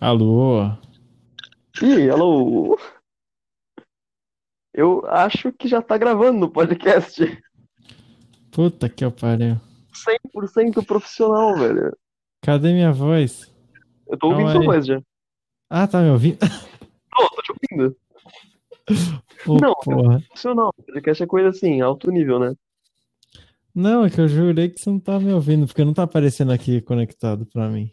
Alô? Ih, alô. Eu acho que já tá gravando no podcast. Puta que pariu. 100% profissional, velho. Cadê minha voz? Eu tô ouvindo Calma sua aí. voz já. Ah, tá me ouvindo? Tô, tô te ouvindo. Ô, Não. porra. Profissional. Podcast é coisa assim, alto nível, né? Não, é que eu jurei que você não tava me ouvindo, porque não tá aparecendo aqui conectado pra mim.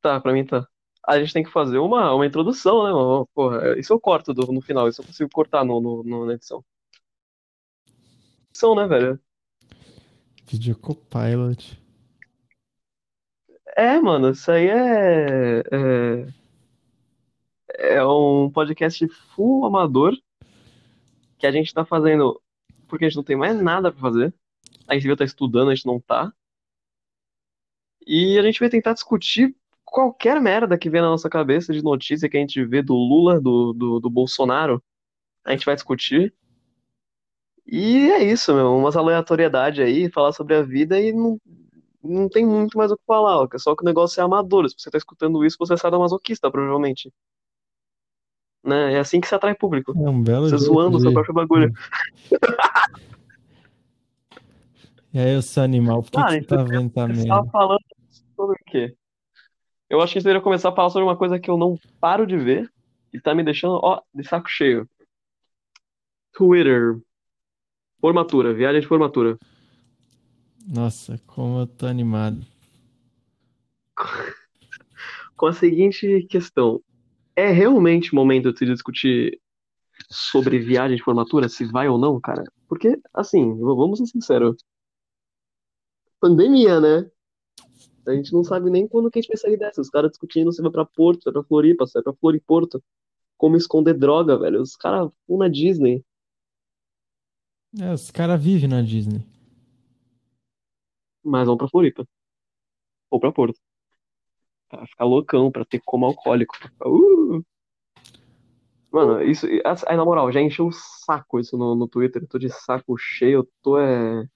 Tá, pra mim tá. A gente tem que fazer uma, uma introdução, né, mano? Porra, isso eu corto do- no final, isso eu consigo cortar no, no, no- na edição. Edição, né, velho? Video Copilot. É, mano, isso aí é, é. É um podcast full amador que a gente tá fazendo porque a gente não tem mais nada pra fazer. A gente devia estar estudando, a gente não tá. E a gente vai tentar discutir qualquer merda que vem na nossa cabeça de notícia que a gente vê do Lula, do, do, do Bolsonaro. A gente vai discutir. E é isso, meu. Umas aleatoriedades aí, falar sobre a vida e não, não tem muito mais o que falar. Ó, só que o negócio é amador. Se você tá escutando isso, você é sadomasoquista, provavelmente. Né? É assim que se atrai público. É um belo Você zoando o seu próprio bagulho. E aí, seu animal, por que Ah, que você então tá vendo Começar merda? falando sobre o quê? Eu acho que gente deveria começar a falar sobre uma coisa que eu não paro de ver e tá me deixando, ó, de saco cheio. Twitter. Formatura, viagem de formatura. Nossa, como eu tô animado. Com a seguinte questão: é realmente momento de se discutir sobre viagem de formatura, se vai ou não, cara? Porque, assim, vamos ser sinceros. Pandemia, né? A gente não sabe nem quando que a gente vai sair dessa. Os caras discutindo se vai pra Porto, se vai pra Floripa, se vai pra Floriporto. Como esconder droga, velho. Os caras vão na Disney. É, os caras vivem na Disney. mas vão pra Floripa. Ou pra Porto. Pra ficar loucão, pra ter como alcoólico. uh! Mano, isso. Aí, na moral, já encheu o saco isso no, no Twitter. Eu tô de saco cheio, eu tô é.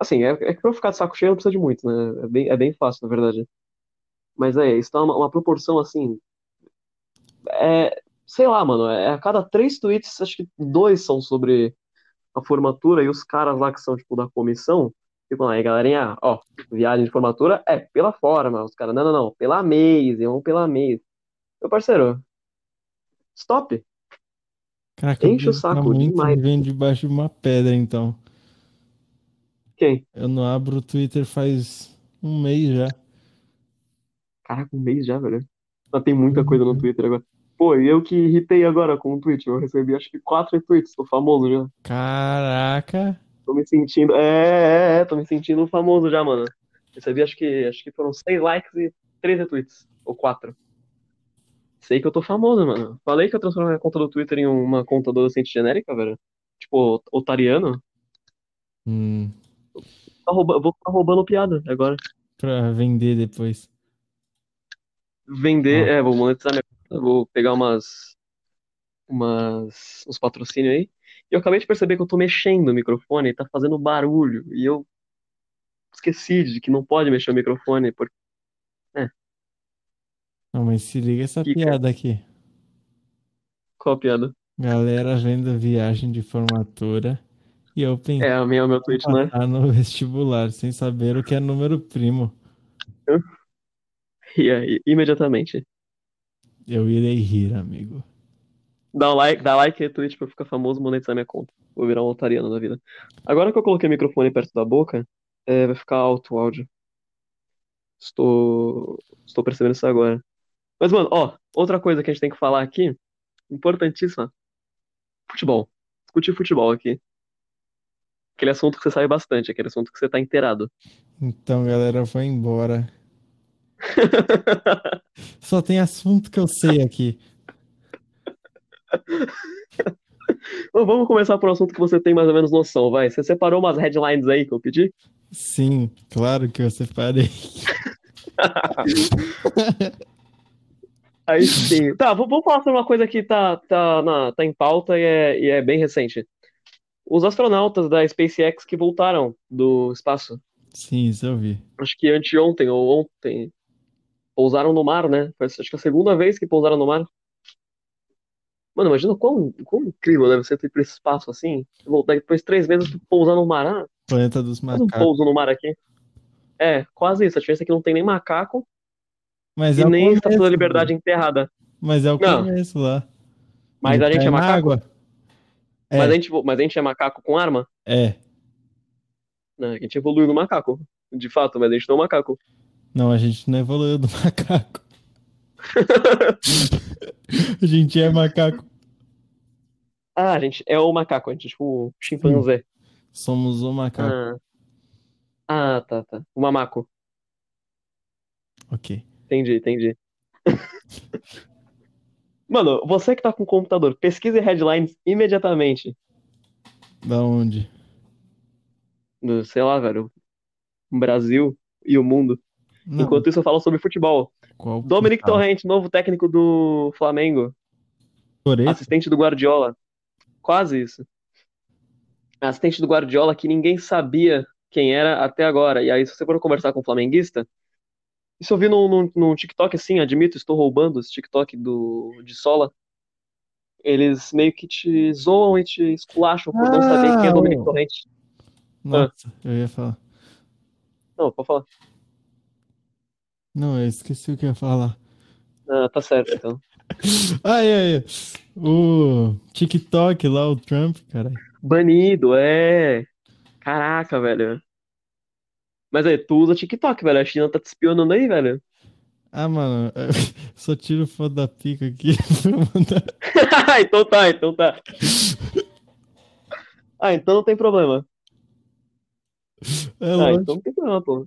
Assim, é, é que pra eu ficar de saco cheio não precisa de muito, né? É bem, é bem fácil, na verdade. Mas é, isso tá uma, uma proporção assim. É. Sei lá, mano. É, a cada três tweets, acho que dois são sobre a formatura e os caras lá que são, tipo, da comissão. Ficam aí, galerinha, ó, viagem de formatura é pela forma. Os caras, não, não, não, pela Maze, vamos pela Maze. Meu parceiro, stop. Caraca, eu Enche o saco muito demais. vivendo debaixo de uma pedra, então. Quem? Eu não abro o Twitter faz um mês já. Caraca, um mês já, velho. Mas tem muita coisa no Uhum. Twitter agora. Pô, eu que irritei agora com o tweet. Eu recebi acho que quatro retweets, tô famoso já. Caraca. Tô me sentindo. É, é, é, tô me sentindo famoso já, mano. Recebi acho que acho que foram seis likes e três retweets. Ou quatro. Sei que eu tô famoso, mano. Falei que eu transformei a conta do Twitter em uma conta adolescente genérica, velho. Tipo, otariano. Hum, Tá rouba- Vou ficar roubando piada agora. pra vender depois. Vender, Ó. é, vou monetizar minha conta. Vou pegar umas. umas. uns patrocínios aí. E eu acabei de perceber que eu tô mexendo o microfone e tá fazendo barulho. E eu esqueci de que não pode mexer o microfone. Porque... Não, mas se liga essa Fica. piada aqui. Qual a piada? Galera vendo viagem de formatura e eu pensei É, a minha, o meu em tweet, né? no vestibular sem saber o que é número primo. E aí, imediatamente. Eu irei rir, amigo. Dá um like, dá like e retweet pra eu ficar famoso e monetizar minha conta. Vou virar um otariano na vida. Agora que eu coloquei o microfone perto da boca, é, vai ficar alto o áudio. Estou, estou percebendo isso agora. Mas, mano, ó, outra coisa que a gente tem que falar aqui, importantíssima, futebol. Discutir futebol aqui. Aquele assunto que você sabe bastante, aquele assunto que você tá inteirado. Então, galera, vou embora. Só tem assunto que eu sei aqui. Então, vamos começar por um assunto que você tem mais ou menos noção, vai. Você separou umas headlines aí que eu pedi? Sim, claro que eu separei. Aí sim. Tá, vamos falar sobre uma coisa que tá, tá, na, tá em pauta e é, e é bem recente. Os astronautas da SpaceX que voltaram do espaço. Sim, isso eu vi. Acho que anteontem ou ontem. pousaram no mar, né? Acho que a segunda vez que pousaram no mar. Mano, imagina quão, quão incrível deve ser tu ir pra esse espaço assim. Voltar depois de três meses tu pousar no mar. Ah, Planeta dos faz um macacos. pouso no mar aqui. É, quase isso. A diferença é que não tem nem macaco Mas e é nem Estátua da começo, Liberdade enterrada. Mas é o Não. começo lá. Mas Ele a gente é macaco? água. É, Mas, a gente, mas a gente é macaco com arma? é. Não, a gente evoluiu no macaco. De fato, mas a gente não é um macaco. Não, a gente não evoluiu do macaco. A gente é macaco. ah, a gente é o macaco, a gente é tipo chimpanzé. Somos o macaco. Ah. ah, tá, tá. O mamaco. Ok. Entendi, entendi. Mano, você que tá com o computador, pesquise headlines imediatamente. Da onde? No, sei lá, velho. Brasil e o mundo. Não, Enquanto isso, eu falo sobre futebol. qual Dominic portal? Torrent, novo técnico do Flamengo. Assistente do Guardiola. Quase isso. Assistente do Guardiola que ninguém sabia quem era até agora. E aí, se você for conversar com um flamenguista, isso eu vi num, num, num TikTok assim, admito, estou roubando esse TikTok do, de Sola. Eles meio que te zoam e te esculacham por não saber quem é Ah, Dominic o- Torrent. Nossa, eu ia falar. Não, pode falar. Não, eu esqueci o que eu ia falar. Ah, tá certo, então. Ai, ai, ai. O TikTok lá, o Trump, cara. Banido, é. Caraca, velho. Mas aí, tu usa TikTok, velho. A China tá te espionando aí, velho. Ah, mano, só tiro foto da pica aqui pra mandar. então tá, então tá. Ah, então não tem problema. É Ah, lógico, então não tem problema, pô.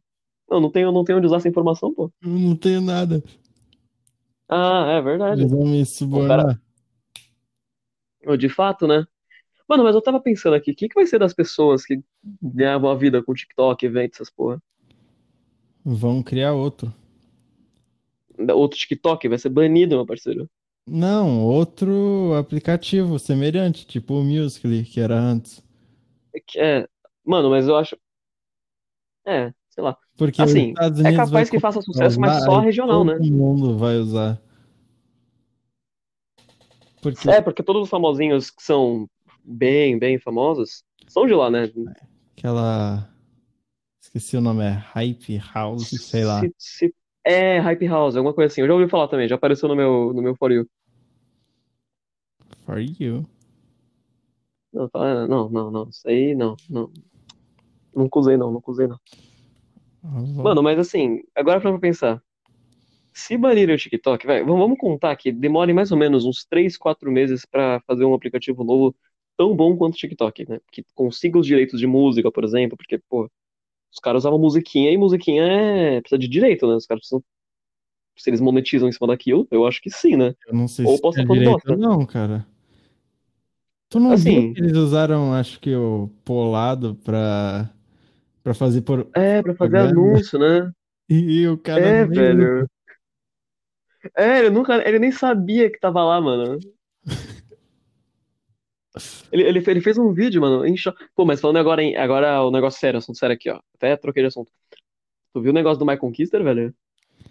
Não, não tenho, não tenho onde usar essa informação, pô. eu não tenho nada. Ah, é verdade. Eles vão me subornar. Ô, De fato, né? Mano, mas eu tava pensando aqui, o que que vai ser das pessoas que ganhavam a vida com TikTok, eventos, essas porra? Vão criar outro. Outro TikTok vai ser banido, meu parceiro. Não, outro aplicativo semelhante, tipo o Musical.ly, que era antes. É, é, mano, mas eu acho. É, sei lá. Porque os Assim, Estados é Unidos vai capaz que faça sucesso, mas só regional, né? todo mundo vai usar. Porque É, porque todos os famosinhos que são bem, bem famosos são de lá, né? aquela. Esqueci o nome, é Hype House, sei lá. Se- se- É, Hype House, alguma coisa assim. Eu já ouvi falar também, já apareceu no meu, no meu For You. For you. Não, não, não, não. Isso aí, não, não. Nunca usei, não, nunca usei, não. Mano, mas assim, agora pra pensar. Se banirem o TikTok, vai, vamos vamos contar que demore mais ou menos uns 3, 4 meses pra fazer um aplicativo novo tão bom quanto o TikTok, né? Que consiga os direitos de música, por exemplo, porque, pô, os caras usavam musiquinha e musiquinha é... precisa de direito, né? Os caras precisam. Se eles monetizam em cima daquilo, eu acho que sim, né? Eu não sei Ou se posso é direito não, cara. Tu não Assim- viu que eles usaram, acho que o polado pra, pra fazer por. É, pra fazer anúncio, né? E, o cara É, nem velho. É, ele nunca, ele nem sabia que tava lá, mano. Ele, ele, ele fez um vídeo, mano, em cho- Pô, mas falando agora, em, agora o negócio sério, assunto sério aqui, ó. Até troquei de assunto. Tu viu o negócio do My Conquister, velho?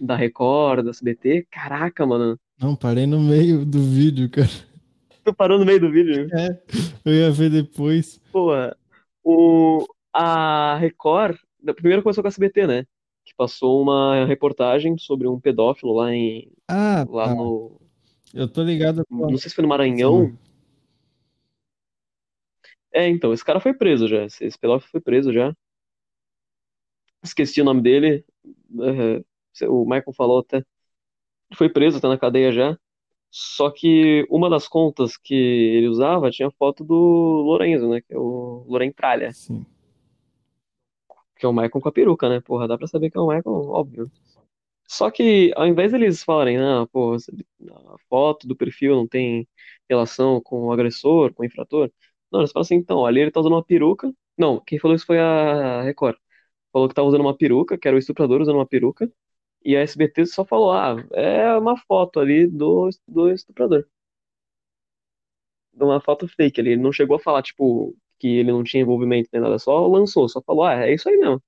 Da Record, da SBT? Caraca, mano. Não, parei no meio do vídeo, cara. Tu parou no meio do vídeo. Eu ia ver depois. Pô, o, a Record, primeiro começou com a SBT, né? Que passou uma reportagem sobre um pedófilo lá em, Ah, lá tá. no, Eu tô ligado não sei se foi no Maranhão. Sim. É, então, esse cara foi preso já. Esse, pedófilo foi preso já. Esqueci o nome dele. é, o Michael falou até. Foi preso, tá na cadeia já. Só que uma das contas que ele usava tinha foto do Lorenzo, né? Que é o Loren Tralha. Sim. Que é o Michael com a peruca, né? Porra, dá pra saber que é o Michael, óbvio. Só que ao invés deles falarem, ah, pô, a foto do perfil não tem relação com o agressor, com o infrator. Não, eles falam assim, então, ali ele tá usando uma peruca. Não, quem falou isso foi a Record. Falou que tava usando uma peruca, que era o estuprador usando uma peruca. E a SBT só falou, ah, é uma foto ali do, do estuprador. Uma foto fake ali. Ele não chegou a falar, tipo, que ele não tinha envolvimento nem nada, só lançou, só falou, ah, é isso aí mesmo.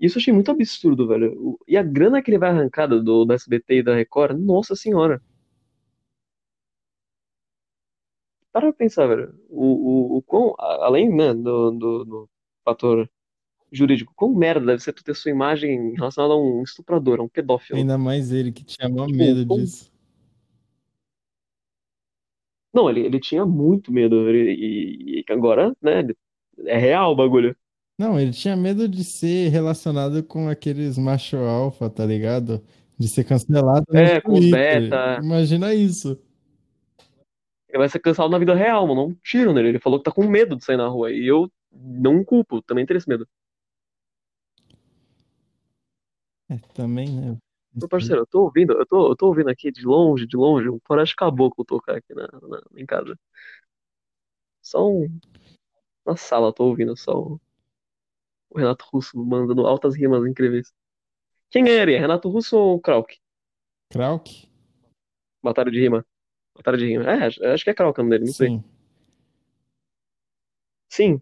Isso eu achei muito absurdo, velho. E a grana que ele vai arrancar do, do SBT e da Record, nossa senhora. Para pensar, velho. O, o, o quão, além, né, do, do, do fator jurídico, quão merda deve ser tu ter sua imagem relacionada a um estuprador, a um pedófilo. Ainda mais ele que tinha maior Tipo, medo quão- disso. Não, ele, ele tinha muito medo. e, e agora, né, é real o bagulho. Não, ele tinha medo de ser relacionado com aqueles macho alfa, tá ligado? De ser cancelado É, com beta. Imagina isso. Ele vai ser cancelado na vida real, mano. Um tiro nele. Ele falou que tá com medo de sair na rua. E eu não culpo, também teria esse medo. É, também, né? Meu parceiro, eu tô ouvindo, eu tô, eu tô ouvindo aqui de longe, de longe, um floresta caboclo tocar aqui na, na- em casa. Só um, na sala, eu tô ouvindo só o, o Renato Russo mandando altas rimas incríveis. Quem ganharia, Renato Russo ou Krauk? Krauk? Batalha de rima. Batalha de rima. É, acho que é nome dele, não sei. Sim. Sim.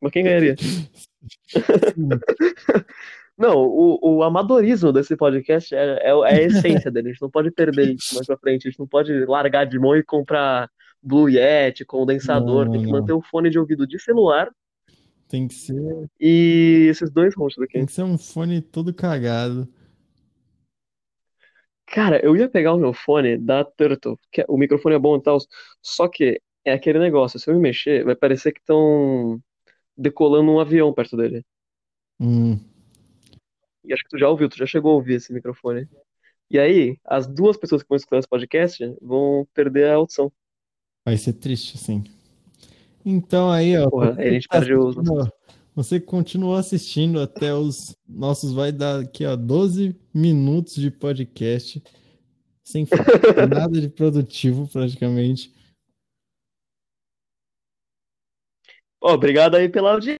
Mas quem ganharia? Sim. Não, o, o amadorismo desse podcast é, é, é a essência dele. A gente não pode perder isso mais pra frente. A gente não pode largar de mão e comprar Blue Yeti, condensador. Não, Tem que não. manter o fone de ouvido de celular Tem que ser, e esses dois rostos aqui. tem que ser um fone todo cagado. Cara, eu ia pegar o meu fone da Turtle, que é- o microfone é bom e tal, só que é aquele negócio, se eu me mexer, vai parecer que estão decolando um avião perto dele. Hum, E acho que tu já ouviu, tu já chegou a ouvir esse microfone. E aí, as duas pessoas que vão escutar esse podcast vão perder a audição. vai ser triste, assim. Então aí, ó, Porra, aí a gente tá perde os- assistindo, você continuou assistindo até os nossos, vai dar aqui, ó, 12 minutos de podcast, sem nada de produtivo, praticamente. Obrigado aí pela audiência.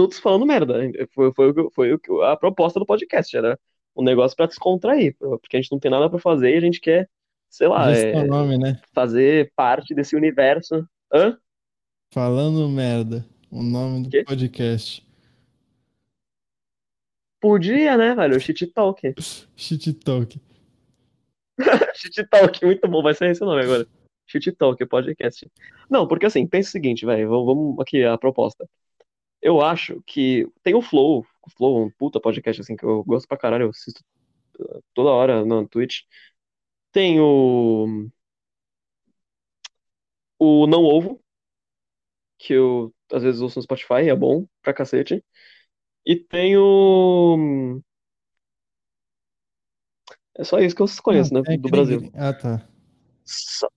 Minutos falando merda. Foi, foi, foi o que- a proposta do podcast, era um negócio pra descontrair, porque a gente não tem nada pra fazer e a gente quer, sei lá, é, nome, né? fazer parte desse universo. Hã? Falando merda, o nome do Quê? podcast. Podia, né, velho? Shit Talk. Shit Talk. Shit Talk, muito bom, vai ser esse o nome agora. Shit Talk, podcast. Não, porque assim, pensa o seguinte, velho, vamos, aqui a proposta. Eu acho que tem o Flow, o Flow um puta podcast assim que eu gosto pra caralho, eu assisto uh, toda hora no Twitch. Tem o o Não Ovo, que eu às vezes ouço no Spotify, é bom pra cacete. E tem o É só isso que eu conheço, Ah, né, tem do Brasil. gri- Ah, tá. Só-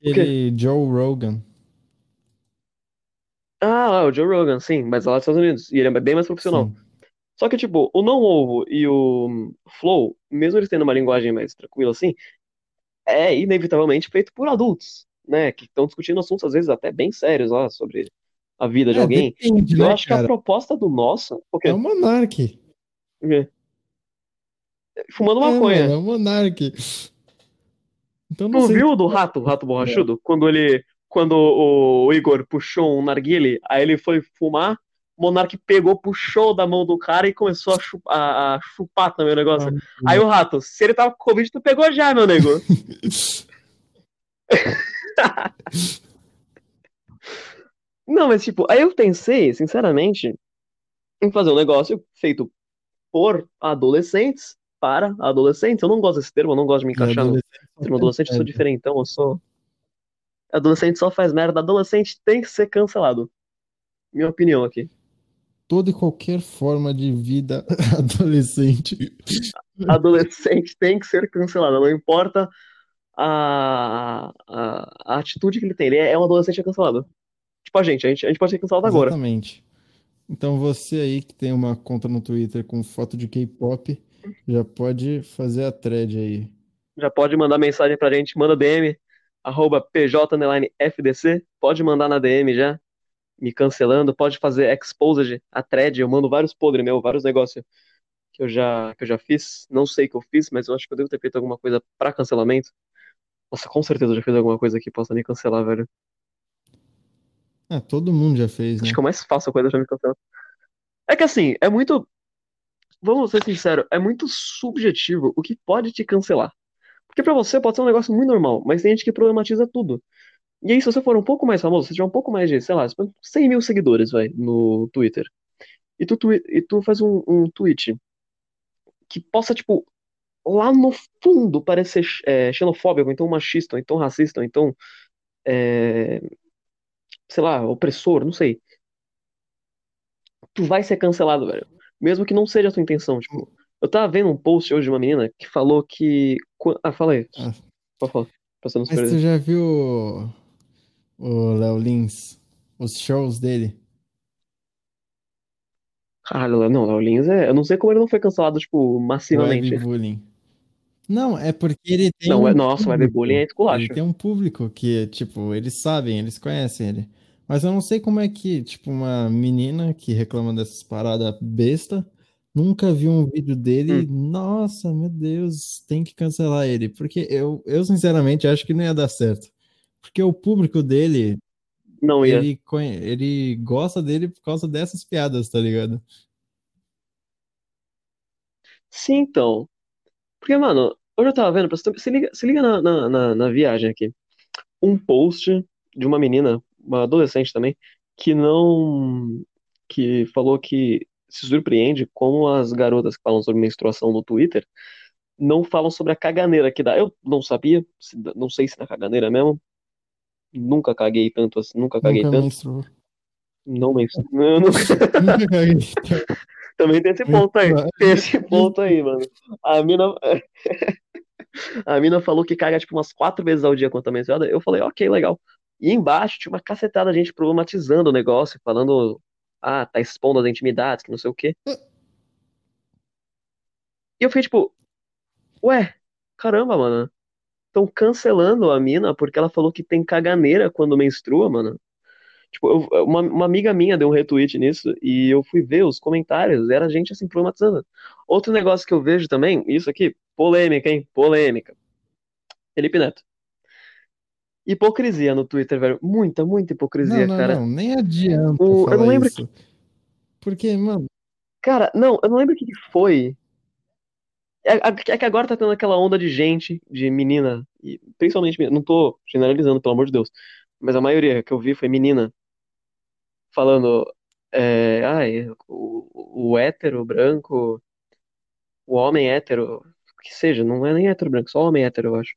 Aquele Joe Rogan. Ah, o Joe Rogan, sim, mas lá dos Estados Unidos. E ele é bem mais profissional. Sim. Só que, tipo, o Não Ovo e o Flow, mesmo eles tendo uma linguagem mais tranquila assim, é inevitavelmente feito por adultos, né? Que estão discutindo assuntos, às vezes, até bem sérios lá, sobre a vida de É, alguém. depende, eu né, acho que a cara? proposta do nosso. É o Monark. O quê? Fumando É, maconha. mano, é o Monark. Então não Tu viu o do rato, o rato borrachudo? Quando ele. Quando o Igor puxou um narguile, aí ele foi fumar, o Monark pegou, puxou da mão do cara e começou a chupar, a, a chupar também o negócio. Aí o rato, se ele tava com Covid, tu pegou já, meu nego. Não, mas tipo, aí eu pensei, sinceramente, em fazer um negócio feito por adolescentes para adolescentes. Eu não gosto desse termo, eu não gosto de me encaixar no termo adolescente, eu sou diferentão, eu sou. Adolescente só faz merda, adolescente tem que ser cancelado. Minha opinião aqui. Toda e qualquer forma de vida adolescente. Adolescente tem que ser cancelado, não importa a, a, a atitude que ele tem, ele é um adolescente cancelado. Tipo a gente, a gente, a gente pode ser cancelado agora. Exatamente. Então você aí que tem uma conta no Twitter com foto de K-pop, já pode fazer a thread aí. Já pode mandar mensagem pra gente, manda DM, arroba pj_fdc, pode mandar na DM já, me cancelando, pode fazer exposed, a thread, eu mando vários podres meu, vários negócios que eu já, que eu já fiz, não sei o que eu fiz, mas eu acho que eu devo ter feito alguma coisa pra cancelamento. Nossa, com certeza eu já fiz alguma coisa que possa me cancelar, velho. Ah, todo mundo já fez, né? Acho que é o mais fácil a coisa pra me cancelar. É que assim, é muito. Vamos ser sinceros, é muito subjetivo o que pode te cancelar. Porque pra você pode ser um negócio muito normal, mas tem gente que problematiza tudo. E aí, se você for um pouco mais famoso, se tiver um pouco mais de, sei lá, 100 mil seguidores, vai, no Twitter, e tu, twi- e tu faz um, um tweet que possa, tipo, lá no fundo parecer é, xenofóbico, ou então machista, ou então racista, ou então, é, sei lá, opressor, não sei. Tu vai ser cancelado, velho. Mesmo que não seja a tua intenção, tipo. Eu tava vendo um post hoje de uma menina que falou que. Ah, fala aí. Ah, Pode falar. Mas tu já viu o Léo Lins? Os shows dele? Caralho, não, Léo Lins é. Eu não sei como ele não foi cancelado, tipo, massivamente. Webbullying. Não, é porque ele tem Não, é- um webbullying é público. Ele esculacho. tem um público que, tipo, eles sabem, eles conhecem ele. Mas eu não sei como é que, tipo, uma menina que reclama dessas paradas besta nunca viu um vídeo dele. Hum, Nossa, meu Deus, tem que cancelar ele. Porque eu, eu sinceramente acho que não ia dar certo. Porque o público dele, não ia. ele, conhe- ele gosta dele por causa dessas piadas, tá ligado? Sim, então. Porque, mano, hoje eu tava vendo, se liga, se liga na, na, na, na viagem aqui. Um post de uma menina, uma adolescente também, que não. que falou que se surpreende como as garotas que falam sobre menstruação no Twitter não falam sobre a caganeira que dá. Eu não sabia, não sei se dá caganeira mesmo. Nunca caguei tanto assim, nunca caguei Nunca tanto. menstruou. Não menstru... eu nunca-. Também tem esse ponto aí. Tem esse ponto aí, mano. A mina, a mina falou que caga tipo umas quatro vezes ao dia quando tá menstruada. Eu falei, ok, legal. E embaixo tinha uma cacetada de gente problematizando o negócio, falando, ah, tá expondo as intimidades, que não sei o quê. E eu fiquei tipo, ué, caramba, mano. Estão cancelando a mina porque ela falou que tem caganeira quando menstrua, mano. Tipo, eu- uma, uma amiga minha deu um retweet nisso e eu fui ver os comentários, era gente assim problematizando. Outro negócio que eu vejo também, isso aqui, polêmica, hein? Polêmica. Felipe Neto. Hipocrisia no Twitter, velho. Muita, muita Não, hipocrisia, não, cara. não, nem adianta O, eu não lembro isso. Porque, mano, Cara, não, eu não lembro o que que foi. É, é que agora tá tendo aquela onda de gente, de menina, e principalmente menina, não tô generalizando, pelo amor de Deus, mas a maioria que eu vi foi menina falando, é, ai, o, o hétero branco, o homem hétero, que seja, não é nem hétero branco, só homem hétero, eu acho.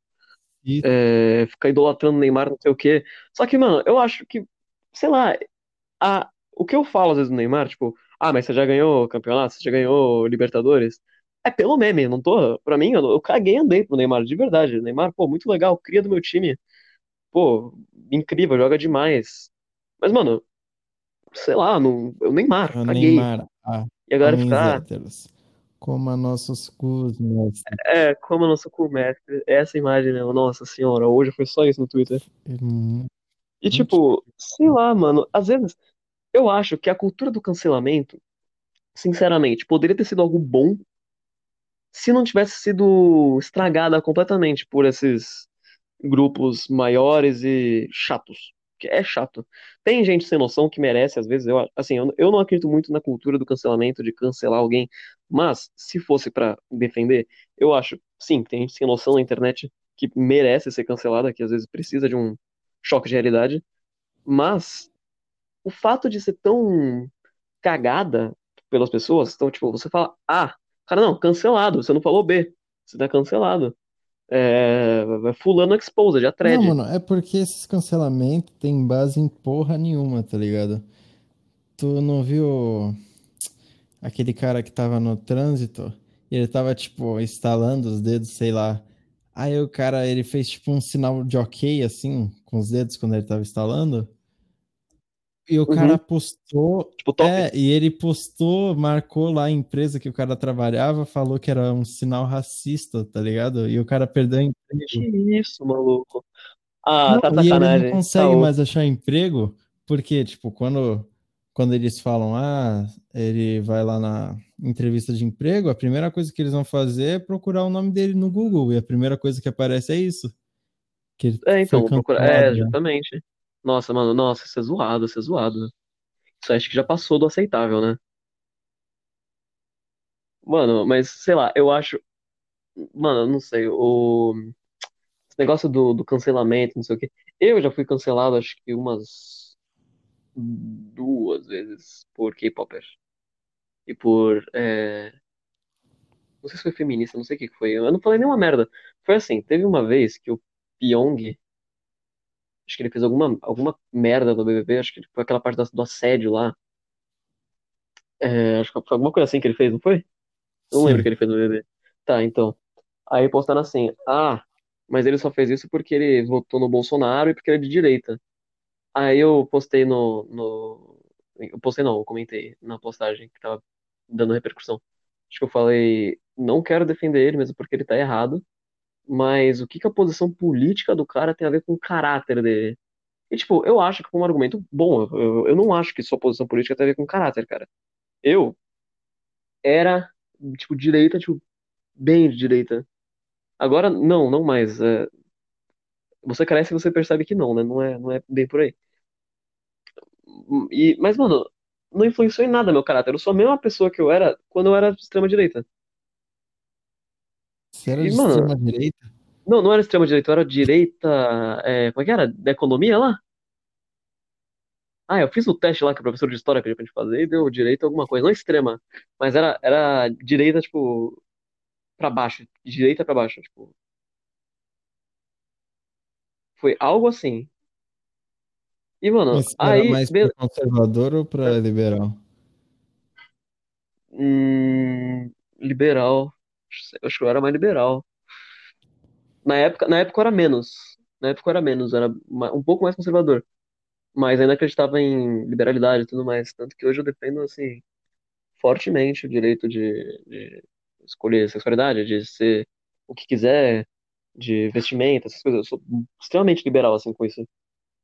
e- É, fica idolatrando o Neymar, não sei o quê. Só que, mano, eu acho que, sei lá, a, o que eu falo às vezes do Neymar, tipo, ah, mas você já ganhou campeonato, você já ganhou Libertadores, é pelo meme, não tô, pra mim, eu, eu caguei e andei pro Neymar, de verdade. Neymar, pô, muito legal, cria do meu time, pô, incrível, joga demais. Mas, mano, sei lá, não, eu Neymar, o caguei. Neymar, ah, E a galera homens fica, ah, héteros, coma nossos cus, mestre. é, como nosso cu mestre, essa imagem, né? Nossa senhora, hoje foi só isso no Twitter. É E, tipo, sei lá, mano, às vezes eu acho que a cultura do cancelamento, sinceramente, poderia ter sido algo bom se não tivesse sido estragada completamente por esses grupos maiores e chatos. Que é chato. Tem gente sem noção que merece, às vezes, eu, assim, eu, eu não acredito muito na cultura do cancelamento, de cancelar alguém, mas se fosse pra defender, eu acho, sim, tem gente sem noção na internet que merece ser cancelada, que às vezes precisa de um choque de realidade, mas o fato de ser tão cagada pelas pessoas. Então, tipo, você fala A, cara, não, cancelado. Você não falou B, você tá cancelado. É, fulano exposed, já Não, thread. mano, é porque esses cancelamentos tem base em porra nenhuma, tá ligado? Tu não viu aquele cara que tava no trânsito? E ele tava, tipo, estalando os dedos, sei lá. Aí o cara, ele fez, tipo, um sinal de ok, assim, com os dedos quando ele tava instalando. E o cara Uhum. postou. Tipo, top. É, e ele postou, marcou lá a empresa que o cara trabalhava, falou que era um sinal racista, tá ligado? E o cara perdeu emprego. Que isso, maluco. Ah, Não, tá e ele não sacanagem. Tá consegue oco. mais achar emprego, porque, tipo, quando, quando eles falam, ah, ele vai lá na entrevista de emprego, a primeira coisa que eles vão fazer é procurar o nome dele no Google, e a primeira coisa que aparece é isso, que ele É, então, procurar. É, justamente. Nossa, mano, nossa, isso é zoado, isso é zoado. Isso acho que já passou do aceitável, né? Mano, mas sei lá, eu acho. Mano, não sei. O esse negócio do, do cancelamento, não sei o quê. Eu já fui cancelado, acho que umas duas vezes por K-Popper. E por. é, Não sei se foi feminista, não sei o que foi. Eu não falei nenhuma merda. Foi assim, teve uma vez que o Pyong, acho que ele fez alguma, alguma merda no BBB, acho que foi aquela parte do assédio lá. É, acho que foi alguma coisa assim que ele fez, não foi? Não lembro o que Sim. ele fez no BBB. Tá, então. Aí postaram assim, ah, mas ele só fez isso porque ele votou no Bolsonaro e porque ele é de direita. Aí eu postei no, no... Eu postei não, eu comentei na postagem que tava dando repercussão. Acho que eu falei, não quero defender ele mesmo porque ele tá errado, mas o que que a posição política do cara tem a ver com o caráter dele? E, tipo, eu acho que foi um argumento bom. Eu, eu não acho que sua posição política tem a ver com caráter, cara. Eu era, tipo, direita, tipo, bem de direita. Agora, não, não mais. É, você cresce e você percebe que não, né? Não é, não é bem por aí. E, mas, mano, não influenciou em nada meu caráter. Eu sou a mesma pessoa que eu era quando eu era de extrema-direita. Você era E, de mano, extrema direita? não, não era extrema-direita, era direita. é, como é que era? Da economia lá? Ah, eu fiz o teste lá que o professor de história pediu pra gente fazer e deu direita alguma coisa. Não extrema, mas era, era direita, tipo, pra baixo. Direita pra baixo, tipo. Foi algo assim. E, mano, Mas era aí. mais be- pra conservador ou pra liberal? Hum, liberal. Acho que eu era mais liberal. Na época, na época eu era menos. Na época eu era menos, era um pouco mais conservador. Mas ainda acreditava em liberalidade e tudo mais. Tanto que hoje eu defendo, assim, fortemente o direito de, de escolher sexualidade, de ser o que quiser, de vestimenta, essas coisas. Eu sou extremamente liberal, assim, com isso.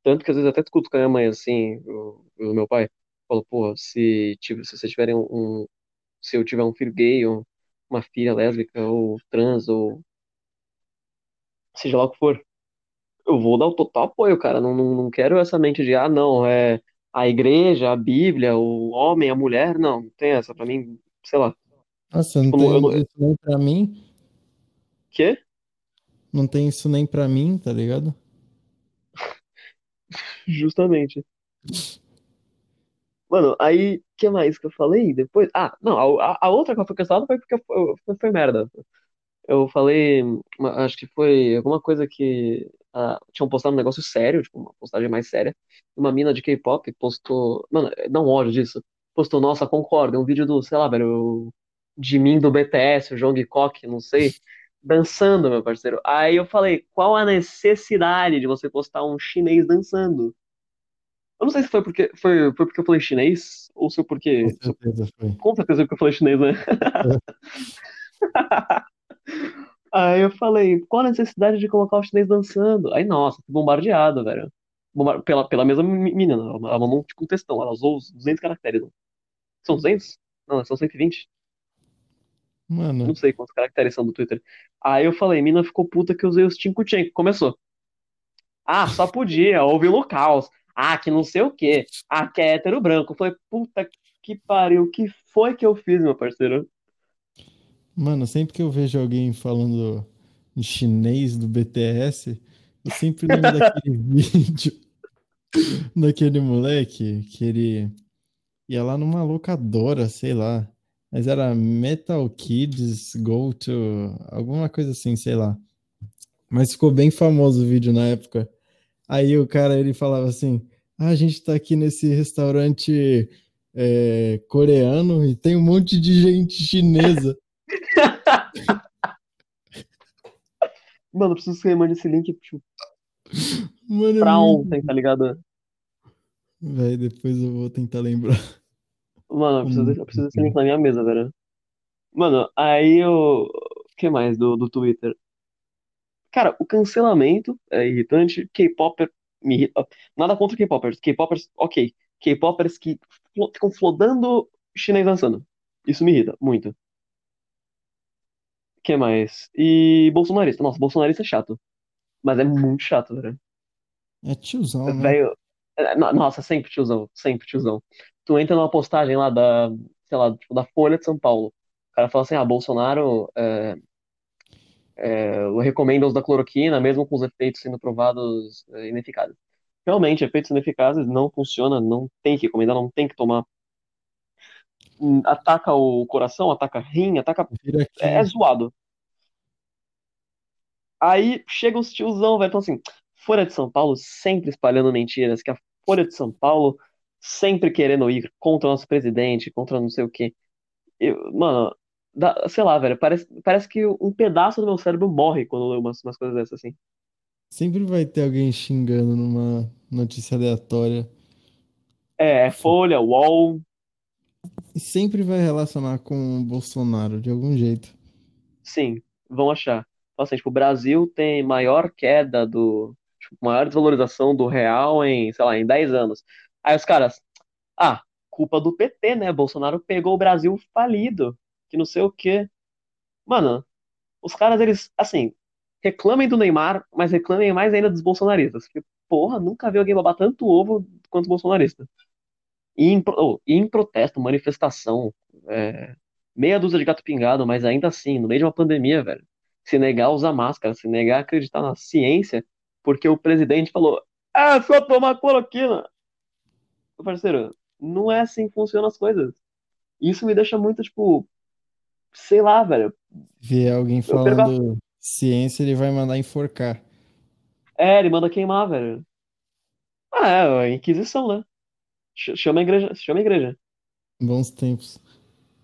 Tanto que às vezes até discuto com a minha mãe, assim, o, meu pai. Falo, pô, se, tive- se vocês tiverem um- Se eu tiver um filho gay, ou uma filha lésbica, ou trans, ou seja lá o que for. Eu vou dar o total apoio, cara. Não, não, não quero essa mente de, ah, não, é a igreja, a Bíblia, o homem, a mulher. Não, não tem essa. Pra mim, sei lá. Nossa, não Tipo, eu tem não. isso nem pra mim. Quê? Não tem isso nem pra mim, tá ligado? Justamente. Mano, aí, que mais que eu falei depois? Ah, não, a, a outra que eu fui cancelado foi porque foi, foi, foi merda. Eu falei, acho que foi alguma coisa que tinham postado um negócio sério, tipo, uma postagem mais séria. Uma mina de K-pop postou. Mano, um ódio disso. Postou, nossa, concordo, é um vídeo do, sei lá, velho, Jimin do BTS, o Jungkook, não sei, dançando, meu parceiro. Aí eu falei, qual a necessidade de você postar um chinês dançando? Eu não sei se foi porque foi, foi porque eu falei chinês, ou se foi Com porque. se- certeza foi. Com certeza porque eu falei chinês, né? Aí eu falei, qual a necessidade de colocar o chinês dançando? Aí, nossa, bombardeado, velho. Bombar- Pela, pela mesma me- menina, ela ela mandou tipo um textão, ela usou os 200 caracteres. né? São 200? Não, são 120. Mano, Não sei quantos caracteres são do Twitter. Aí eu falei, mina ficou puta que eu usei os Cinco Chain. Começou. Ah, só podia, houve caos. Ah, que não sei o quê. Ah, que é hétero branco. Eu falei, puta que pariu, o que foi que eu fiz, meu parceiro? mano, sempre que eu vejo alguém falando em chinês do BTS, eu sempre lembro daquele vídeo daquele moleque que ele ia lá numa locadora, sei lá. Mas era Metal Kids Go to alguma coisa assim, sei lá. Mas ficou bem famoso o vídeo na época. Aí o cara ele falava assim: ah, a gente tá aqui nesse restaurante é, coreano e tem um monte de gente chinesa. Mano, eu preciso que você mande esse link tipo, Mano, é pra ontem, tá ligado? Véi, depois eu vou tentar lembrar. Mano, eu preciso, Como- eu preciso desse link na minha mesa, velho. Mano, aí eu. O que mais do, do Twitter? Cara, o cancelamento é irritante. K-Popper me irrita. Nada contra K-Poppers. K-Poppers, ok. K-Poppers que flo- ficam flodando chinês dançando. Isso me irrita muito. O que mais? E bolsonarista. Nossa, bolsonarista é chato. Mas é muito chato, velho. É tiozão, né? Velho. é, no- Nossa, sempre tiozão. Sempre tiozão. Tu entra numa postagem lá da, sei lá, tipo, da Folha de São Paulo. O cara fala assim, ah, Bolsonaro é, é, recomenda o uso da cloroquina, mesmo com os efeitos sendo provados é, ineficazes. Realmente, efeitos ineficazes não funciona, não tem que recomendar, não tem que tomar. Hum, Ataca o coração, ataca rim, ataca. É, é zoado. Aí chega os tiozão, velho, então assim, Folha de São Paulo sempre espalhando mentiras, que a Folha de São Paulo sempre querendo ir contra o nosso presidente, contra não sei o quê. Eu, mano, dá- sei lá, velho, parece, parece que um pedaço do meu cérebro morre quando eu leio umas, umas coisas dessas assim. Sempre vai ter alguém xingando numa notícia aleatória. É, é Folha, UOL, E sempre vai relacionar com o Bolsonaro, de algum jeito. sim, vão achar. Então, assim, tipo, o Brasil tem maior queda do, tipo, maior desvalorização do real em, sei lá, em 10 anos. Aí os caras, ah, culpa do PT, né? Bolsonaro pegou o Brasil falido, que não sei o quê. Mano, os caras, eles, assim, reclamem do Neymar, mas reclamem mais ainda dos bolsonaristas. Porque, porra, nunca vi alguém babar tanto ovo quanto os bolsonaristas. E em, oh, e em protesto, manifestação, é, meia dúzia de gato pingado, mas ainda assim, no meio de uma pandemia, velho, se negar a usar máscara, se negar a acreditar na ciência, porque o presidente falou, ah, só tomar cloroquina. Meu parceiro, não é assim que funcionam as coisas. Isso me deixa muito, tipo, sei lá, velho. Ver alguém falando ciência, ele vai mandar enforcar. É, ele manda queimar, velho. Ah, é, a Inquisição, né? Ch- Chama a igreja, chama a igreja. Bons tempos.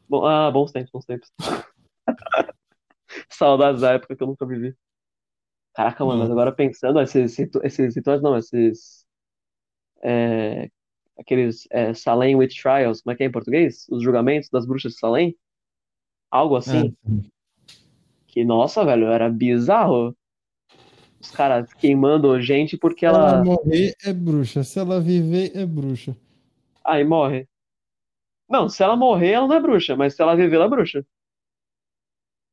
Bom, ah, bons tempos, bons tempos. Saudades da época que eu nunca vivi. Caraca, mano, mas Nossa. agora pensando, esses, esses situações, não, esses, é, aqueles é, Salem Witch Trials, como é que é em português? Os julgamentos das bruxas de Salem? Algo Ah, assim, que, nossa, velho, era bizarro. Os caras queimando gente porque se ela ela, morrer, é bruxa. Se ela viver, é bruxa. ai, morre. Não, se ela morrer, ela não é bruxa, mas se ela viver, ela é bruxa.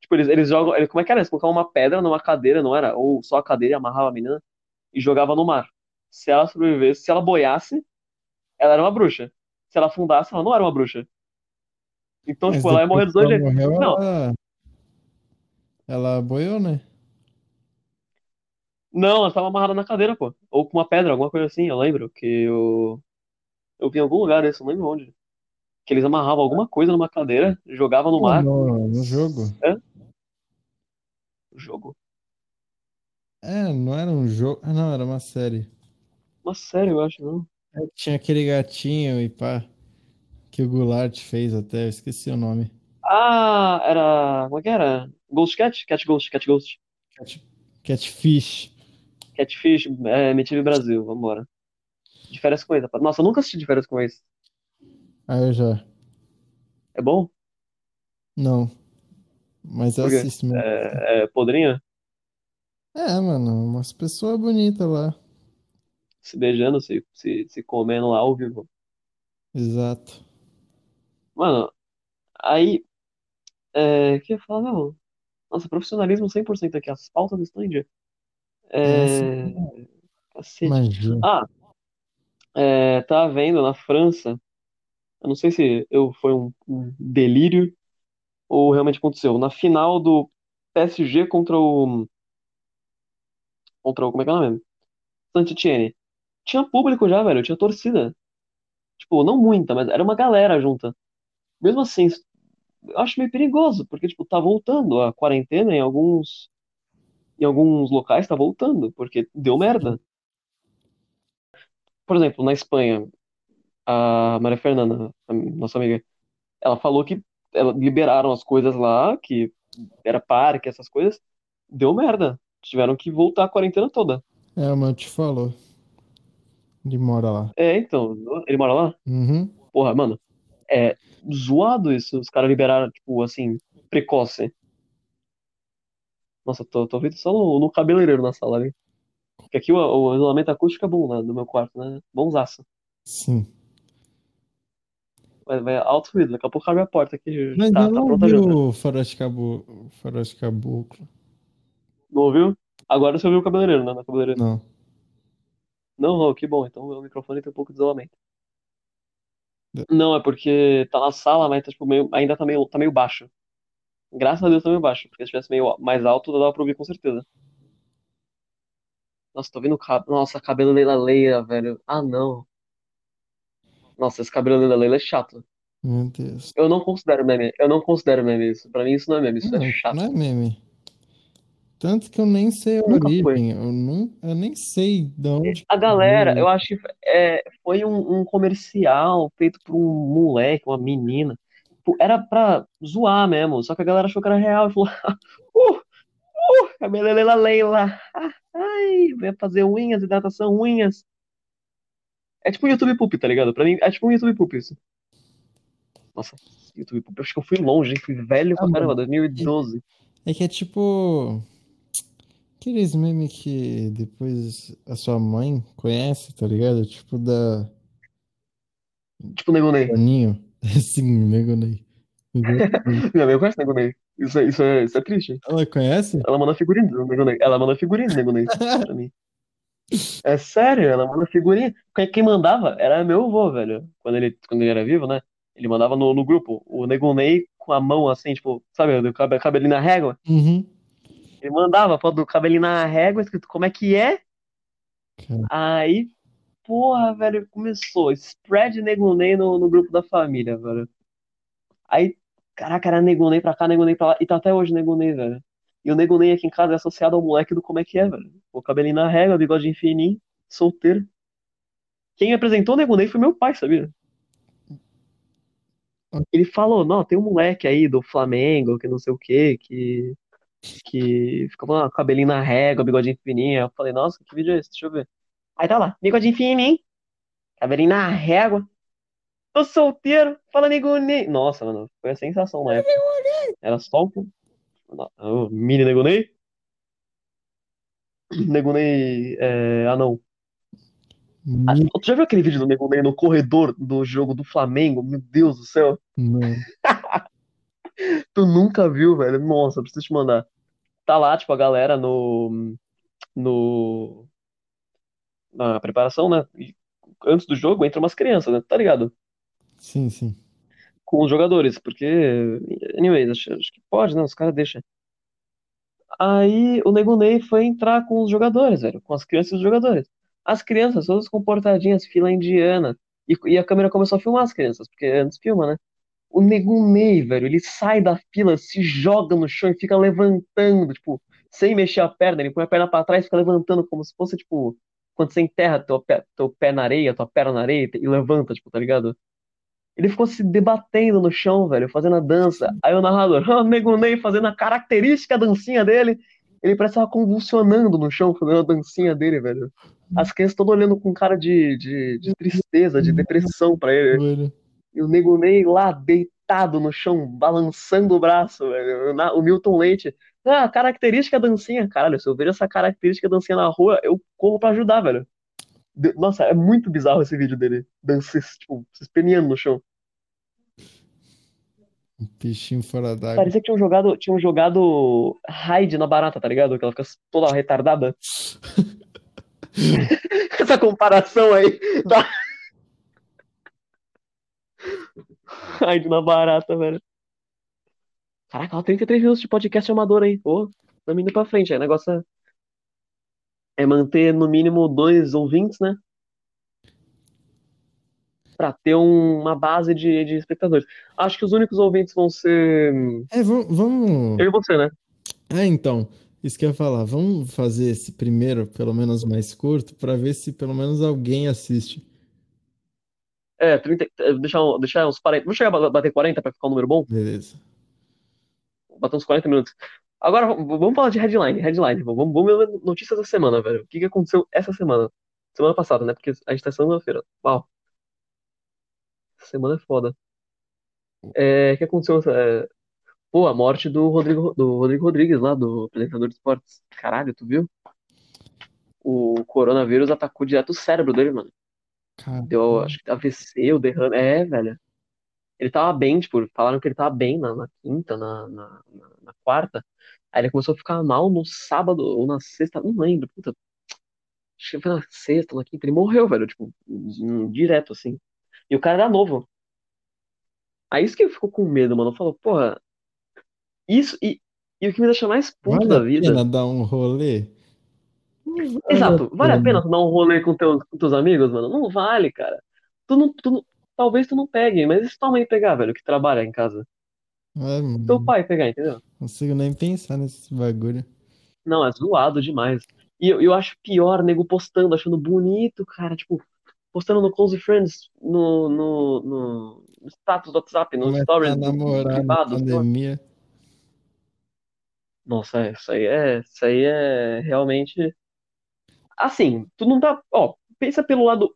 Tipo, eles, eles jogam, como é que era? Eles colocavam uma pedra numa cadeira, não era? Ou só a cadeira e amarrava a menina e jogava no mar. Se ela sobrevivesse, se ela boiasse, ela era uma bruxa. Se ela afundasse, ela não era uma bruxa. Então, Mas tipo, ela ia morrer dos dois jeitos. morreu, Não, ela, ela boiou, né? não, ela tava amarrada na cadeira, pô. Ou com uma pedra, alguma coisa assim, eu lembro. Que eu, eu vi em algum lugar isso, não lembro onde. Que eles amarravam alguma coisa numa cadeira, jogavam no mar. no, no jogo. É? O jogo. É, não era um jogo. Ah, não, era uma série. Mas sério, eu acho, não. É, Tinha aquele gatinho e pá, que o Goulart fez até, eu esqueci o nome. Ah, era. Como é que era? Ghost Cat? Cat Ghost, Cat Ghost. Cat, Catfish. Catfish, é, MTV Brasil, vambora. De férias com ex. Nossa, eu nunca assisti de férias com ex. Ah, eu já. É bom? Não, mas eu assisto mesmo. É, é podrinha? É, mano, umas pessoas bonitas lá. Se beijando, se, se, se comendo lá ao vivo. Exato. Mano, aí. É, que eu ia falar, não? Nossa, profissionalismo 100% aqui. As pautas do stand. É assim, É. Cacete. magia. Ah, é, tava vendo na França. Eu não sei se eu foi um, um delírio ou realmente aconteceu. Na final do PSG contra o. Contra o. Como é que é o nome? Saint-Étienne. Tinha público já, velho. Tinha torcida. Tipo, não muita, mas era uma galera junta. Mesmo assim, eu acho meio perigoso, porque, tipo, tá voltando a quarentena em alguns. Em alguns locais tá voltando, porque deu merda. Por exemplo, na Espanha, a Maria Fernanda, a nossa amiga, ela falou que ela, liberaram as coisas lá, que era parque, essas coisas. Deu merda. Tiveram que voltar a quarentena toda. É, o te falou. Ele mora lá. É, então, ele mora lá? Uhum. Porra, mano, é zoado isso. Os caras liberaram, tipo, assim, precoce. Nossa, tô, tô ouvindo só no, no cabeleireiro na sala ali. Porque aqui o, o isolamento acústico é bom, né, do meu quarto, né? Bonzaço. Sim. Vai, vai alto ruído, daqui a pouco abre a porta aqui. Mas Tá, tá não pronta a ouvi janta. o Faroeste. Faroeste Caboclo. Não ouviu? Agora você ouviu o cabeleireiro, né? Na cabeleireira. Não. Não, não, que bom. Então o microfone tem um pouco de isolamento. Não, é porque tá na sala, mas tá, tipo, meio, ainda tá meio, tá meio baixo. Graças a Deus também baixo, porque se tivesse meio mais alto, dava pra ouvir com certeza. Nossa, tô vendo o cabelo. Nossa, cabelo Leila Leila, velho. Ah, não. Nossa, esse cabelo Leila Leila é chato. Meu Deus. Eu não considero meme. Eu não considero meme isso. Pra mim isso não é meme, isso Não, é chato. não é meme. Tanto que eu nem sei a Nunca foi. origem. Eu, não, eu nem sei de onde. A galera, eu acho que é, foi um, um comercial feito por um moleque, uma menina. Tipo, Era pra zoar mesmo, só que a galera achou que era real e falou: Uh, uh, cabelo Leila Leila. Ah, Ai, vai fazer unhas, hidratação, unhas. É tipo um YouTube Poop, tá ligado? Pra mim, é tipo um YouTube Poop isso. Nossa, YouTube Poop. Eu acho que eu fui longe, hein? Fui velho pra Ah, caramba, mano. 2012. É que é tipo. Aqueles memes que depois a sua mãe conhece, tá ligado? Tipo da. Tipo Nego Ney. Boninho. Sim, nego Ney. Exatamente. Minha mãe conhece Nego Ney. Isso, é- isso, é, isso é triste. Ela conhece? Ela manda figurinha do Nego Ney. Ela manda figurinha do Nego Ney pra mim. É sério, ela manda figurinha. Quem, quem mandava era meu avô, velho. Quando ele, quando ele era vivo, né? Ele mandava no, no grupo. O Nego Ney com a mão assim, tipo, sabe, do cabe- cabelinho na régua. Uhum. Ele mandava foto do cabelinho na régua, escrito como é que é. Aí, porra, velho, começou. Spread Nego Ney no, no grupo da família, velho. Aí, caraca, era Nego Ney pra cá, Nego Ney pra lá. E tá até hoje Nego Ney, velho. E o Nego Ney aqui em casa é associado ao moleque do como é que é, velho. O cabelinho na régua, bigodinho fininho, solteiro. Quem me apresentou o Nego Ney foi meu pai, sabia? Ele falou, não, tem um moleque aí do Flamengo, que não sei o quê, que, que fica com cabelinho na régua, bigodinho fininho. Eu falei, nossa, que vídeo é esse? Deixa eu ver. Aí tá lá, bigodinho fininho, cabelinho na régua. Tô solteiro, fala Nego Ney. Nossa, mano, foi a sensação na época. Era só o, o mini Nego Ney. Nego Ney, é, ah não. Ah, me- tu já viu aquele vídeo do Nego Ney no corredor do jogo do Flamengo? Meu Deus do céu. Não. Tu nunca viu, velho? Nossa, preciso te mandar. Tá lá, tipo, a galera no, no, na preparação, né? E antes do jogo entra umas crianças, né? Tá ligado? Sim, sim. Com os jogadores, porque, anyways, acho, acho que pode, né? Os caras deixam. Aí o Nego Ney foi entrar com os jogadores, velho, com as crianças e os jogadores. As crianças, todas comportadinhas, fila indiana. E, e a câmera começou a filmar as crianças, porque antes filma, né? O Nego Ney, velho, ele sai da fila, se joga no chão e fica levantando, tipo, sem mexer a perna, ele põe a perna pra trás e fica levantando como se fosse, tipo, quando você enterra teu pé, teu pé na areia, tua perna na areia e levanta, tipo, tá ligado? Ele ficou se debatendo no chão, velho, fazendo a dança. Aí o narrador, ah, Nego Ney fazendo a característica dancinha dele. Ele parece estar convulsionando no chão, fazendo a dancinha dele, velho. As crianças todas olhando com cara de, de, de tristeza, de depressão pra ele. E o Nego Ney lá, deitado no chão, balançando o braço, velho. O Milton Leite. Ah, característica dancinha. Caralho, se eu vejo essa característica dancinha na rua, eu corro pra ajudar, velho. Nossa, é muito bizarro esse vídeo dele. Dança, tipo, se espeneando no chão. Um peixinho fora d'água. Parecia que tinham jogado, tinham jogado raid na barata, tá ligado? Que ela fica toda retardada. Essa comparação aí da raid na barata, velho. Caraca, ó, 33 minutos de podcast amador aí. Pô, estamos indo pra frente. Aí, o negócio é, é manter no mínimo dois ouvintes, né? Pra ter um- uma base de, de espectadores. Acho que os únicos ouvintes vão ser É, vamos, vamos. eu e você, né? Ah, então. Isso que eu ia falar. Vamos fazer esse primeiro, pelo menos mais curto, pra ver se pelo menos alguém assiste. É, 30, eh, deixar, deixar uns 40. Vamos chegar a bater 40 pra ficar um número bom? Beleza. Bater uns 40 minutos. Agora, vamos falar de headline. Headline. Vamos, vamos ver notícias da semana, velho. O que, que aconteceu essa semana? Semana passada, né? Porque a gente tá segunda-feira. Uau. Essa semana é foda. É, o que aconteceu? É, pô, a morte do Rodrigo, do Rodrigo Rodrigues lá, do apresentador de esportes. Caralho, tu viu? O coronavírus atacou direto o cérebro dele, mano. Cara, Deu, acho que AVC, o derrame. É, velho. Ele tava bem, tipo, falaram que ele tava bem na, na quinta, na, na, na- quarta. Aí ele começou a ficar mal no sábado ou na sexta, não lembro, puta. Acho que foi na sexta, na quinta. Ele morreu, velho, tipo, hum, direto, assim. E o cara era novo. Aí isso que ficou com medo, mano. Falou, porra, Isso, e, e o que me deixa mais puto Vale da a vida. pena dar um rolê? Exato, vale a pena. pena tu dar um rolê com teus, com teus amigos, mano? Não vale, cara. Tu não, tu não- talvez tu não pegue, mas se tua mãe pegar, velho, que trabalha em casa? Teu mano, pai pegar, entendeu? não consigo nem pensar nesse bagulho. Não, é zoado demais. E eu, eu acho pior, nego postando, achando bonito, cara, tipo, postando no Close Friends, no, no, no status do WhatsApp, no Começar stories a do, do namorar na privado, sei lá. pandemia. Nossa, é, isso aí é, isso aí é realmente. Assim, tu não tá. Ó, pensa pelo lado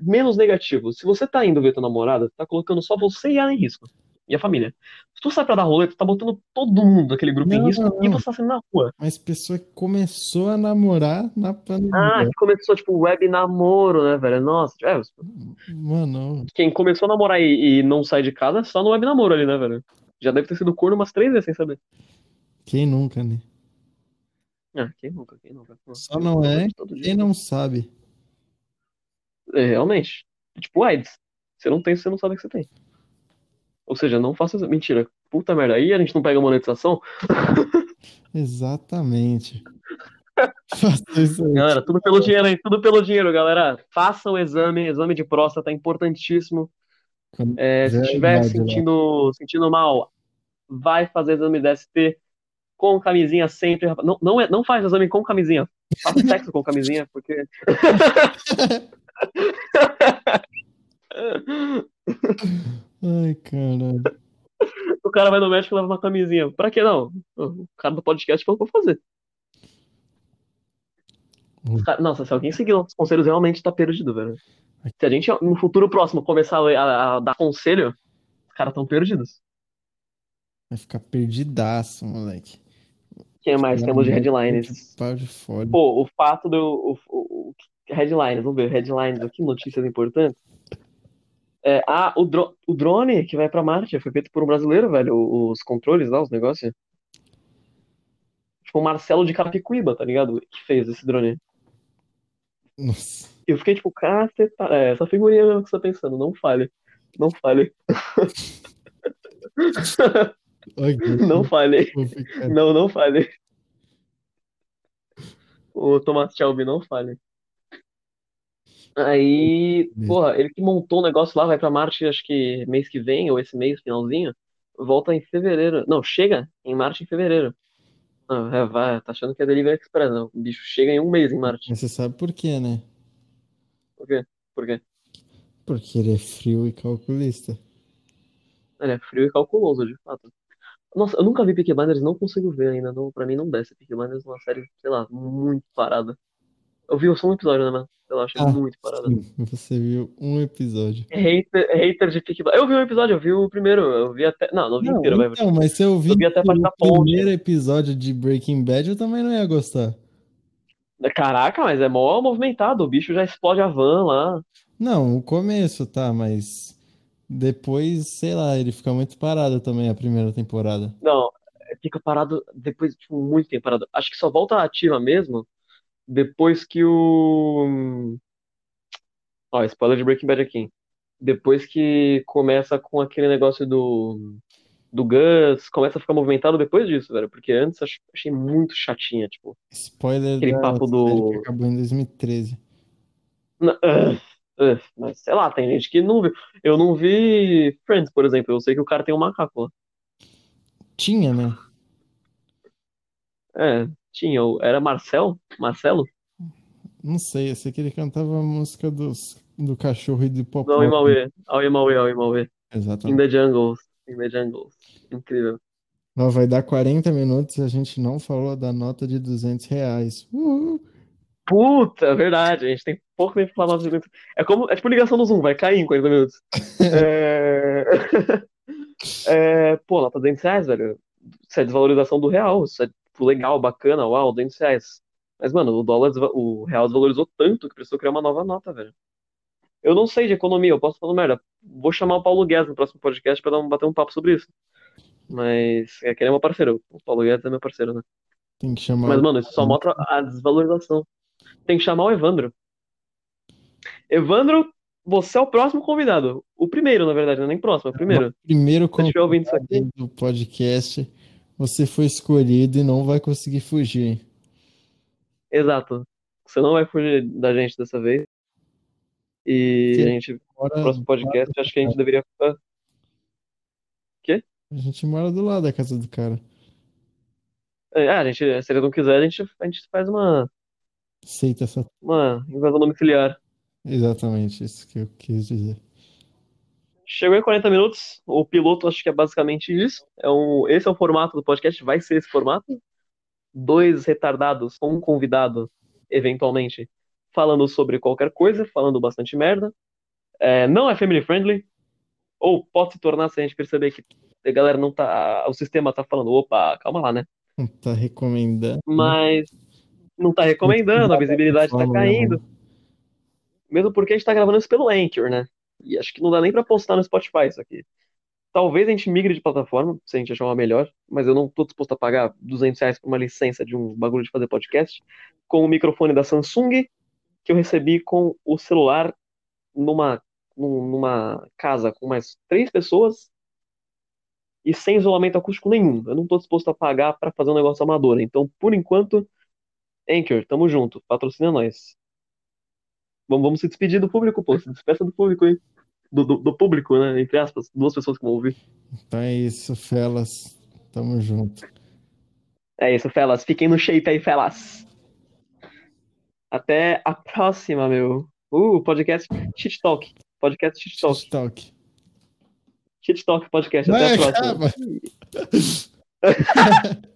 menos negativo. Se você tá indo ver tua namorada, tu tá colocando só você e ela em risco. E a família. Se tu sai pra dar rolê, tu tá botando todo mundo daquele grupo em Não, risco não, e não. você tá saindo na rua. Mas pessoa que começou a namorar na Ah, pandemia. que começou, tipo, web namoro, né, velho? Nossa, é, Mano, quem começou a namorar e, e não sai de casa é só no web namoro ali, né, velho? Já deve ter sido corno umas três vezes sem saber. quem nunca, né? Ah, quem nunca, quem nunca? Só não é quem não sabe. É, realmente. Tipo AIDS. Você não tem, você não sabe que você tem. Ou seja, não faça isso. Mentira. Puta merda. Aí a gente não pega monetização. Exatamente. Galera, tudo pelo dinheiro, hein? Tudo pelo dinheiro, galera. Faça o exame. Exame de próstata é importantíssimo. É, se estiver sentindo, sentindo mal, vai fazer exame DST com camisinha sempre. rapaz. Não, não, é, não faz exame com camisinha. Faça sexo com camisinha, porque. Ai, caralho. o cara vai no médico e leva uma camisinha. Pra que não? O cara do podcast falou pra fazer. Cara- Nossa, se alguém seguir nossos conselhos, realmente tá perdido, velho. Se a gente, no futuro próximo, começar a, a- a dar conselho, os caras tão perdidos. Vai ficar perdidaço, moleque. Quem mais temos de headlines? De. Pô, o fato do. O, o- headlines, vamos ver, headlines aqui, notícias importantes. É, ah, o, dro- o drone que vai pra Marte foi feito por um brasileiro, velho. o- Os controles lá, os negócios. Tipo, o Marcelo de Capicuíba, tá ligado? Que fez esse drone. Nossa. Eu fiquei tipo, caceta. É, essa figurinha mesmo que você tá pensando, não falhe. Não falhe. Não ficar- Não, não falhe. O Thomas Shelby, não falhe. Aí, porra, ele que montou o negócio lá, vai pra Marte, acho que mês que vem, ou esse mês, finalzinho, volta em fevereiro. Não, chega em Marte em fevereiro. Não, é, vai, tá achando que é Delivery Express, não. O bicho chega em um mês em Marte. Mas você sabe por quê, né? Por quê? Por quê? Porque ele é frio e calculista. Ele é frio e calculoso, de fato. Nossa, eu nunca vi Peaky Blinders, não consigo ver ainda. Não, pra mim não desce. Peaky Blinders é uma série, sei lá, muito parada. Eu vi só um episódio, né, mano? Sei lá, achei Ah, muito parada. Sim, você viu um episódio. Hater, hater de Peaky Blinders. Eu vi um episódio, eu vi o primeiro. Eu vi até. Não, não vi Não, inteiro, vai. então, mas se eu vi Eu vi até a parte o da ponte. primeiro episódio de Breaking Bad, eu também não ia gostar. Caraca, mas é mó movimentado. O bicho já explode a van lá. Não, o começo, tá, mas depois, sei lá, ele fica muito parado também a primeira temporada. Não, fica parado depois de tipo, muito tempo parado. Acho que só volta ativa mesmo depois que o. Ó, spoiler de Breaking Bad aqui. Depois que começa com aquele negócio do. Do Gus, começa a ficar movimentado depois disso, velho. Porque antes ach- achei muito chatinha, tipo. Spoiler Aquele da papo do- que acabou em 2013. Na- mas sei lá, tem gente que não viu. Eu não vi Friends, por exemplo. Eu sei que o cara tem um macaco lá. Tinha, né? É, tinha. Era Marcel? Marcelo? Não sei, eu sei que ele cantava a música dos, do cachorro e do Do hipopótamo. Aoi Mauê. Aoi Mauê, Aoi Mauê. In Exatamente. the jungles. In the jungles. Incrível. Ó, vai dar 40 minutos e a gente não falou da nota de 200 reais. Uhul. Puta, verdade. A gente tem pouco tempo pra nossa. É como. É tipo ligação do Zoom, vai cair em 40 minutos. É... é... Pô, lá tá 200 reais, velho. Isso é desvalorização do real. Isso é tipo, legal, bacana, uau, 200 reais. Mas, mano, o dólar, o real desvalorizou tanto que precisou criar uma nova nota, velho. Eu não sei de economia, eu posso falar merda. Vou chamar o Paulo Guedes no próximo podcast pra dar um, bater um papo sobre isso. Mas é que ele é meu parceiro. O Paulo Guedes é meu parceiro, né? Tem que chamar. Mas, mano, isso só mostra a desvalorização. Tem que chamar o Evandro. Evandro, você é o próximo convidado. O primeiro, na verdade, não é nem próximo, é o primeiro. Primeiro isso aqui, convidado do podcast, você foi escolhido e não vai conseguir fugir. Exato. Você não vai fugir da gente dessa vez. E Que a gente, no próximo podcast, acho que a gente deveria. Ah, A gente mora do lado da casa do cara. É, a gente, se ele não quiser, a gente, a gente faz uma, Aceita essa. uma invasão domiciliar. Exatamente isso que eu quis dizer. Chegou em 40 minutos. O piloto acho que é basicamente isso. É um, esse é o formato do podcast, vai ser esse formato. Dois retardados um convidado, eventualmente, falando sobre qualquer coisa, falando bastante merda. É, não é family friendly. Ou pode se tornar se a gente perceber que a galera não tá. O sistema tá falando, opa, calma lá, né? Não tá recomendando. Mas não tá recomendando, a visibilidade tá caindo. Mesmo porque a gente tá gravando isso pelo Anchor, né? E acho que não dá nem pra postar no Spotify isso aqui. Talvez a gente migre de plataforma, se a gente achar uma melhor, mas eu não tô disposto a pagar 200 reais por uma licença de um bagulho de fazer podcast, com o microfone da Samsung, que eu recebi com o celular numa, num- numa casa com mais três pessoas e sem isolamento acústico nenhum. Eu não tô disposto a pagar pra fazer um negócio amador. Então, por enquanto, Anchor, tamo junto, patrocina nós. Vamos, vamos se despedir do público, pô. Se despeça do público aí. Do, do, do público, né? Entre aspas, duas pessoas que vão ouvir. Então é isso, Felas. Tamo junto. É isso, Felas. Fiquem no shape aí, Felas. Até a próxima, meu. Uh, podcast Shit Talk. Podcast Shit Talk. Shit Talk Podcast. Até Vai, a próxima.